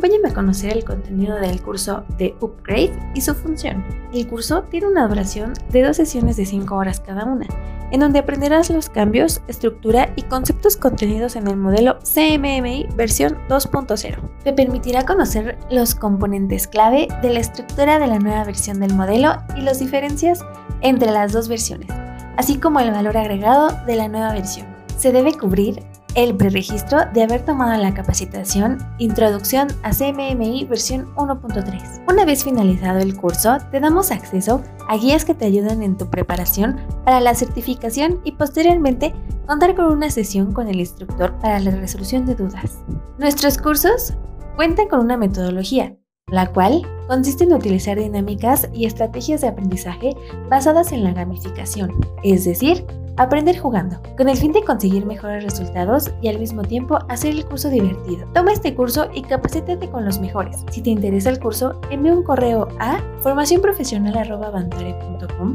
Acompáñame a conocer el contenido del curso de Upgrade y su función. El curso tiene una duración de dos sesiones de 5 horas cada una, en donde aprenderás los cambios, estructura y conceptos contenidos en el modelo CMMI versión 2.0. Te permitirá conocer los componentes clave de la estructura de la nueva versión del modelo y las diferencias entre las dos versiones, así como el valor agregado de la nueva versión. Se debe cubrir el preregistro de haber tomado la capacitación Introducción a CMMI versión 1.3. Una vez finalizado el curso, te damos acceso a guías que te ayudan en tu preparación para la certificación y posteriormente contar con una sesión con el instructor para la resolución de dudas. Nuestros cursos cuentan con una metodología, la cual consiste en utilizar dinámicas y estrategias de aprendizaje basadas en la gamificación, es decir, aprender jugando, con el fin de conseguir mejores resultados y al mismo tiempo hacer el curso divertido. Toma este curso y capacítate con los mejores. Si te interesa el curso, envía un correo a formacionprofesional.com